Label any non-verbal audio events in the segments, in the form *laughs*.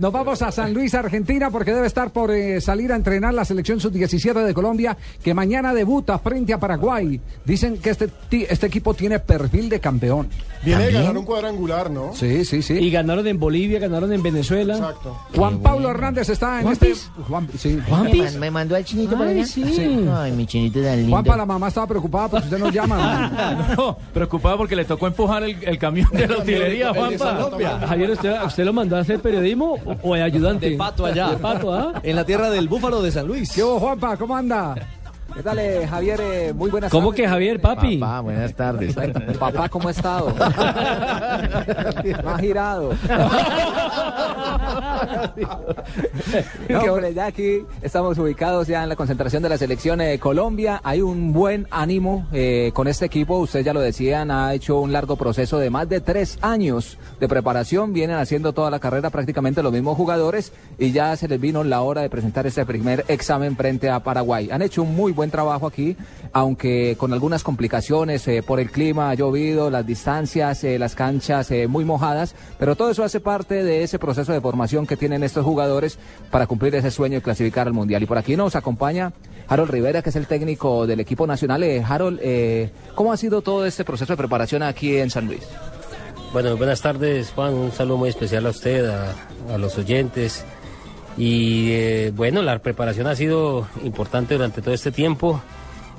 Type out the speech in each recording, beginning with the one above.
Nos vamos a San Luis, Argentina, porque debe estar por eh, salir a entrenar la selección sub-17 de Colombia, que mañana debuta frente a Paraguay. Dicen que este, ti- este equipo tiene perfil de campeón. Viene de ganar un cuadrangular, ¿no? Sí, sí, sí. Y ganaron en Bolivia, ganaron en Venezuela. Exacto. Juan Pablo Hernández está en este. Juan, sí. Man- me mandó al chinito para Ay, allá. sí. Ay, mi chinito tan lindo. Juanpa, la mamá estaba preocupada porque usted nos llama. *laughs* No, preocupado porque le tocó empujar el, el camión de la utilería, Juanpa. Javier, ¿usted, ¿usted lo mandó a hacer periodismo o, de ayudante? De pato allá. De pato, ¿ah? En la tierra del búfalo de San Luis. ¿Qué hubo, Juanpa? ¿Cómo anda? ¿Qué tal, eh, Javier? Eh, muy buenas ¿Cómo tardes. que Javier, papi? Papá, buenas tardes. Papá, ¿cómo ha estado? *laughs* no ha girado. *laughs* no, hombre, ya aquí estamos ubicados ya en la concentración de la selección de Colombia. Hay un buen ánimo eh, con este equipo. Ustedes ya lo decían, ha hecho un largo proceso de más de tres años de preparación. Vienen haciendo toda la carrera prácticamente los mismos jugadores y ya se les vino la hora de presentar este primer examen frente a Paraguay. Han hecho un muy buen trabajo aquí, aunque con algunas complicaciones eh, por el clima, ha llovido, las distancias, eh, las canchas eh, muy mojadas, pero todo eso hace parte de ese proceso de formación que tienen estos jugadores para cumplir ese sueño de clasificar al Mundial. Y por aquí nos acompaña Harold Rivera, que es el técnico del equipo nacional. Harold, ¿cómo ha sido todo este proceso de preparación aquí en San Luis? Bueno, buenas tardes, Juan. Un saludo muy especial a usted, a los oyentes. Y eh, bueno, la preparación ha sido importante durante todo este tiempo.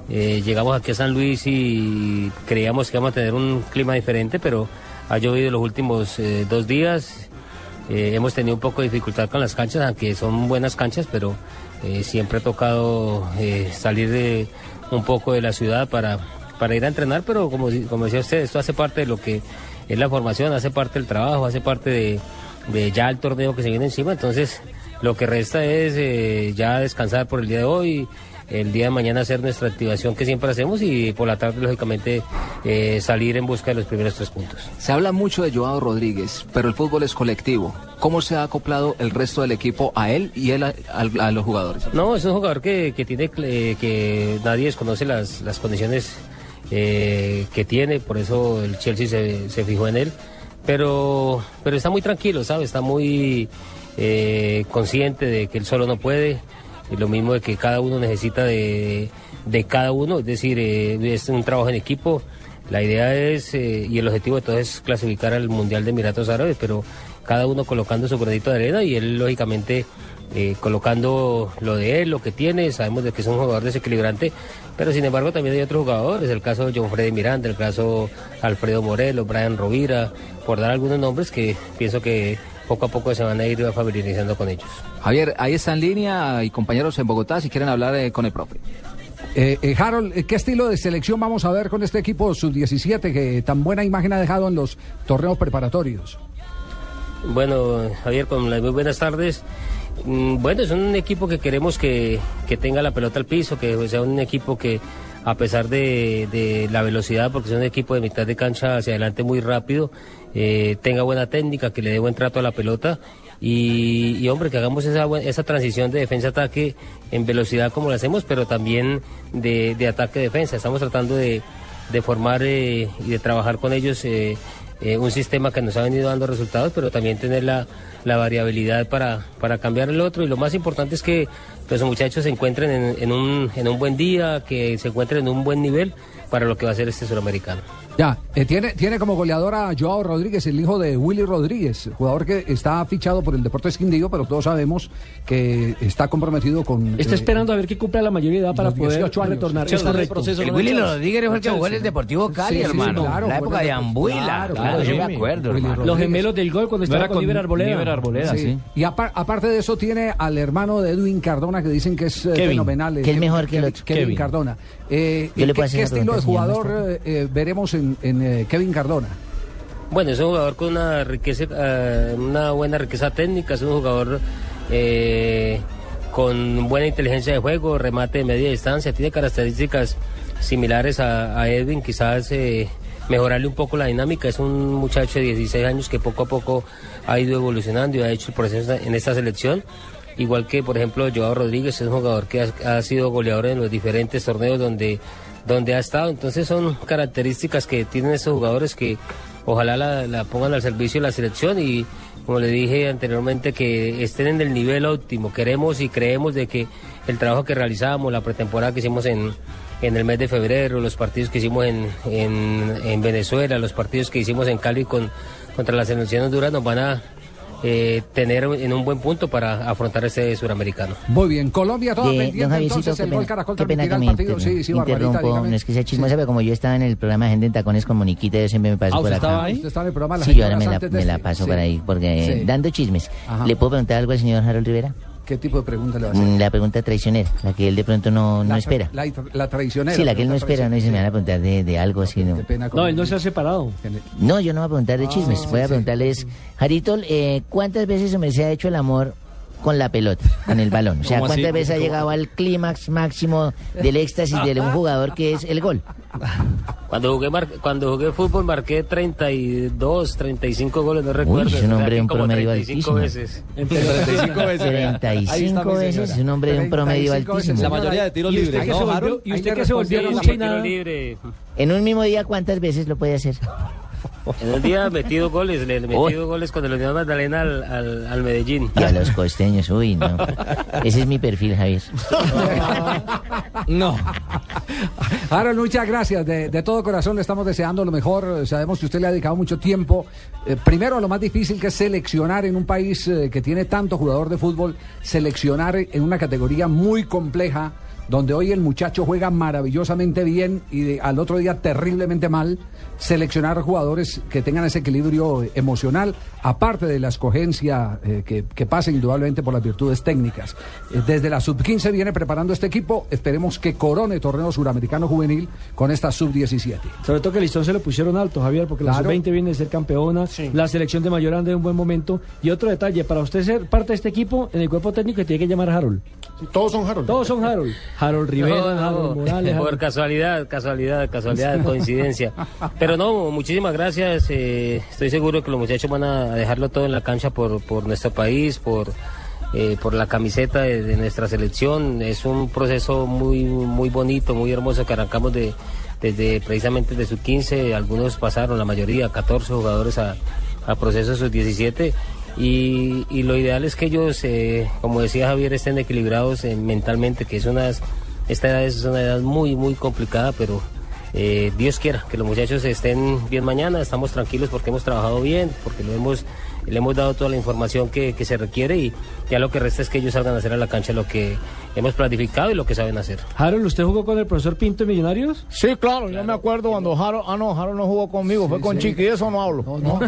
Eh, llegamos aquí a San Luis y creíamos que íbamos a tener un clima diferente, pero ha llovido los últimos eh, dos días. Hemos tenido un poco de dificultad con las canchas, aunque son buenas canchas, pero siempre ha tocado salir de un poco de la ciudad para, para ir a entrenar, pero como, como decía usted, esto hace parte de lo que es la formación, hace parte del trabajo, hace parte de, de ya el torneo que se viene encima, entonces lo que resta es eh, ya descansar por el día de hoy, el día de mañana hacer nuestra activación que siempre hacemos y por la tarde lógicamente eh, salir en busca de los primeros tres puntos. Se habla mucho de Joao Rodríguez, pero el fútbol es colectivo. ¿Cómo se ha acoplado el resto del equipo a él y él a, a- a los jugadores? No, es un jugador que, que tiene eh, que nadie desconoce las, las condiciones eh, que tiene, por eso el Chelsea se, se fijó en él. Pero, pero está muy tranquilo, ¿sabe? Está muy eh, consciente de que él solo no puede. Y lo mismo de que cada uno necesita de, de cada uno, es decir, eh, es un trabajo en equipo. La idea es, eh, y el objetivo de todo es clasificar al Mundial de Emiratos Árabes, pero cada uno colocando su granito de arena y él lógicamente eh, colocando lo de él, lo que tiene, sabemos de que es un jugador desequilibrante, pero sin embargo también hay otros jugadores, el caso de John Freddy Miranda, el caso Alfredo Morelos, Brian Rovira, por dar algunos nombres que pienso que poco a poco se van a ir familiarizando con ellos. Javier, ahí está en línea y compañeros en Bogotá si quieren hablar eh, con el profe. Eh, eh, Harold, ¿qué estilo de selección vamos a ver con este equipo sub-17 que tan buena imagen ha dejado en los torneos preparatorios? Bueno, Javier, con las muy buenas tardes. Mm, Bueno, es un equipo que queremos que, que tenga la pelota al piso, que sea un equipo que, a pesar de, de la velocidad, porque es un equipo de mitad de cancha hacia adelante muy rápido, eh, tenga buena técnica, que le dé buen trato a la pelota y, y, hombre, que hagamos esa, esa transición de defensa-ataque en velocidad como lo hacemos, pero también de, de ataque-defensa. Estamos tratando de, de formar eh, y de trabajar con ellos eh, eh, un sistema que nos ha venido dando resultados, pero también tener la, la variabilidad para, para cambiar el otro. Y lo más importante es que los muchachos se encuentren en, en un, en un buen día, que se encuentren en un buen nivel para lo que va a ser este suramericano. Ya, eh, tiene, tiene como goleador a Joao Rodríguez, el hijo de Willy Rodríguez, jugador que está fichado por el Deportes Quindío, pero todos sabemos que está comprometido con... Está eh, esperando a ver que cumpla la mayoría de edad para poder 18 años. retornar. Sí, Es está en el correcto. proceso, El ¿no? Willy. Rodríguez fue el que jugó en el. Deportivo Cali, Sí, sí, hermano. claro, la época de Ambuila. claro, Claro, claro, yo me acuerdo, hermano. Los gemelos del gol cuando No estaba era con con Iber Arboleda. Arboleda, Sí. sí. Y apar- aparte de eso tiene al hermano de Edwin Cardona que dicen que es eh, Kevin, fenomenal. que es Kevin- mejor que el Kevin, otro. Kevin Kevin. Cardona. Eh, ¿qué, qué estilo de jugador eh, eh, veremos en, en, eh, Kevin Cardona? Bueno, es un jugador con una riqueza, eh, una buena riqueza técnica, es un jugador eh, con buena inteligencia de juego, remate de media distancia, tiene características similares a, a Edwin, quizás eh, mejorarle un poco la dinámica, es un muchacho de 16 años que poco a poco ha ido evolucionando y ha hecho el proceso en esta selección. Igual que, por ejemplo, Joao Rodríguez es un jugador que ha, sido goleador en los diferentes torneos donde, donde ha estado. Entonces son características que tienen estos jugadores que ojalá la, pongan al servicio de la selección y, como le dije anteriormente, que estén en el nivel óptimo. Queremos y creemos de que el trabajo que realizamos, la pretemporada que hicimos en, en el mes de febrero, los partidos que hicimos en, en, en Venezuela, los partidos que hicimos en Cali con, contra la selección honduras nos van a eh, tener en un buen punto para afrontar este suramericano. Muy bien, Colombia toda De- pendiente don entonces qué el pena, gol Caracol qué pena que me partido. Sí, sí, interrumpo, no es que sea chismosa, pero como yo estaba en el programa Gente en Tacones con Moniquita, yo siempre me paso Ah, por ¿usted acá. estaba ahí? Usted está en el programa las Sí, yo ahora me la, me la este. paso Sí. por ahí, porque Sí. dando chismes. Ajá. ¿Le puedo preguntar algo al señor Harold Rivera? ¿Qué tipo de pregunta le va a hacer? La pregunta traicionera, la que él de pronto no, no La- espera. La, la traicionera. Sí, la que él no espera, no dice, me van a preguntar de, de algo así, ¿no? Qué pena con No, él no se ha separado. No, yo no voy a preguntar de chismes, voy a preguntarles, Jarito, eh, ¿cuántas veces me se ha hecho el amor con la pelota, con el balón? O sea, ¿Cómo ¿cuántas así? veces ha llegado al clímax máximo del éxtasis de un jugador que es el gol? Cuando jugué mar- cuando jugué fútbol marqué 32, 35 goles, no recuerdo. es un o sea, hombre de que un como promedio 35 altísimo. veces. *laughs* En pelota. 35 veces. vea. Ahí está 35 mi veces, es un hombre de un promedio 35 veces, altísimo. La mayoría de tiros ¿Y usted libres, que se ¿no, volvió, Harold? y usted que se volvió y Tiro nada? libre. En un mismo día, ¿cuántas veces lo puede hacer? En un día he metido goles, le metido goles con el Unión Magdalena al, al, al Medellín. Y a los costeños, uy, no. Ese es mi perfil, Javier. No. Harold, muchas gracias. De, de todo corazón le estamos deseando lo mejor. Sabemos que usted le ha dedicado mucho tiempo. eh, primero a lo más difícil que es seleccionar en un país eh, que tiene tanto jugador de fútbol, seleccionar en una categoría muy compleja, donde hoy el muchacho juega maravillosamente bien y de- al otro día terriblemente mal. Seleccionar jugadores que tengan ese equilibrio eh, emocional, aparte de la escogencia eh, que, que pasa indudablemente por las virtudes técnicas. Eh, desde la sub-15 viene preparando este equipo. Esperemos que corone torneo suramericano juvenil con esta sub-17. Sobre todo que el listón se lo pusieron alto, Javier, porque Claro. la sub-20 viene de ser campeona, la selección de mayor anda en un buen momento. Y otro detalle, para usted ser parte de este equipo, en el cuerpo técnico tiene que llamar a Harold. Todos son Harold. Todos son Harold. *laughs* Harold Rivera, No, Harold Morales. por Harold- casualidad, casualidad, casualidad, *laughs* coincidencia. Pero no, muchísimas gracias. eh, estoy seguro que los muchachos van a dejarlo todo en la cancha por, por nuestro país, por, eh, por la camiseta de, de nuestra selección. Es un proceso muy, muy bonito, muy hermoso que arrancamos de, desde precisamente de sus 15. Algunos pasaron, la mayoría, 14 jugadores a, a proceso de sus 17. Y, y lo ideal es que ellos, eh, como decía Javier, estén equilibrados eh, mentalmente, que es unas, esta edad es una edad muy, muy complicada, pero eh, Dios quiera que los muchachos estén bien mañana, estamos tranquilos porque hemos trabajado bien, porque lo hemos, le hemos dado toda la información que, que se requiere y ya lo que resta es que ellos salgan a hacer a la cancha lo que hemos planificado y lo que saben hacer. Harold, ¿usted jugó con el profesor Pinto en Millonarios? Sí, claro, yo me acuerdo cuando Harold, ah no, Harold no jugó conmigo, fue con Chiqui, de eso no hablo. No, no,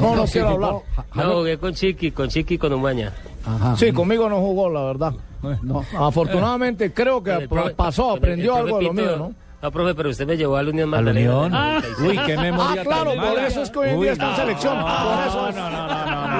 no, *laughs* sí, quiero no, hablar. No, jugué con Chiqui, con Chiqui y con Umaña. Ajá. Sí, conmigo no jugó, la verdad. No. Afortunadamente creo que pasó, aprendió algo de lo mío, ¿no? No, profe, pero usted me llevó a la Unión Magdalena. Unión? en el 96. Uy, qué memoria Ah, claro, tan por mala. eso es que hoy en día está en selección. Por eso es.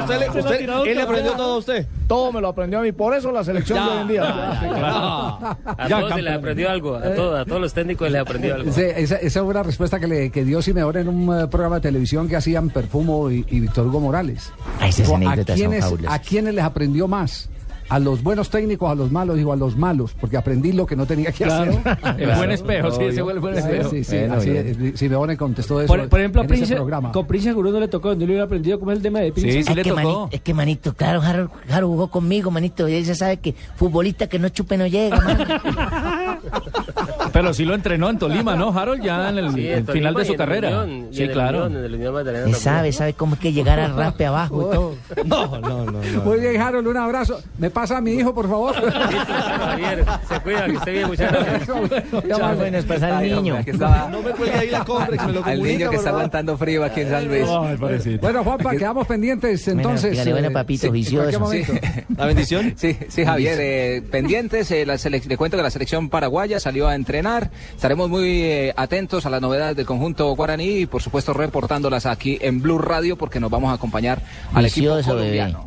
Usted, le- usted- él le aprendió todo a usted. Todo me lo aprendió a mí, por eso la selección de hoy en día. A todos se les aprendió algo, a todos, a todos los técnicos les aprendió algo. Sí, esa, esa fue una respuesta que, le, que dio Simeone en un eh, programa de televisión que hacían Perfumo y, y Víctor Hugo Morales. Ay, esas Dijo, ¿a, anécdotas son quiénes, fabulosas. ¿A quiénes les aprendió más? ¿A los buenos técnicos, a los malos? Digo, a los malos, porque aprendí lo que no tenía que Claro. hacer. *laughs* El buen espejo, sí, ese fue el buen espejo. Sí, sí, Bueno, así es, Simeone contestó eso Por, por ejemplo, a en ese Prince, programa. con Prince seguro no le tocó, no le hubiera aprendido cómo es el tema de Prince. Sí, sí es, le que tocó. manito, es que manito, claro, Harold, Harold jugó conmigo, manito. Y él se sabe que futbolista que no chupe no llega, man. *laughs* Pero sí lo entrenó en Tolima, ¿no, Harold? Ya en el, Sí, el en final de su carrera. Unión, Sí, claro. Unión, sabe, sabe cómo es que llegar al raspe abajo y todo. *laughs* No, no, no. no. Muy bien, Harold, un abrazo. ¿Me pasa a mi hijo, por favor? *laughs* Javier, se cuida, que esté bien, muchas gracias. Bueno es pasar al niño. No me cuelgue ahí la compra, me lo *laughs* al niño que está aguantando frío aquí en San Luis. Bueno, Juanpa, quedamos pendientes entonces. dígale, bueno, eh, papito, momento. La bendición. Sí, sí, Javier, eh, pendientes, eh, le cuento que la selección paraguaya salió a entrenar, estaremos muy eh, atentos a las novedades del conjunto guaraní y por supuesto reportándolas aquí en Blue Radio porque nos vamos a acompañar al equipo Juicioso, bebé. colombiano.